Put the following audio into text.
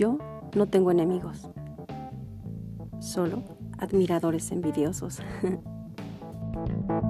Yo no tengo enemigos, solo admiradores envidiosos.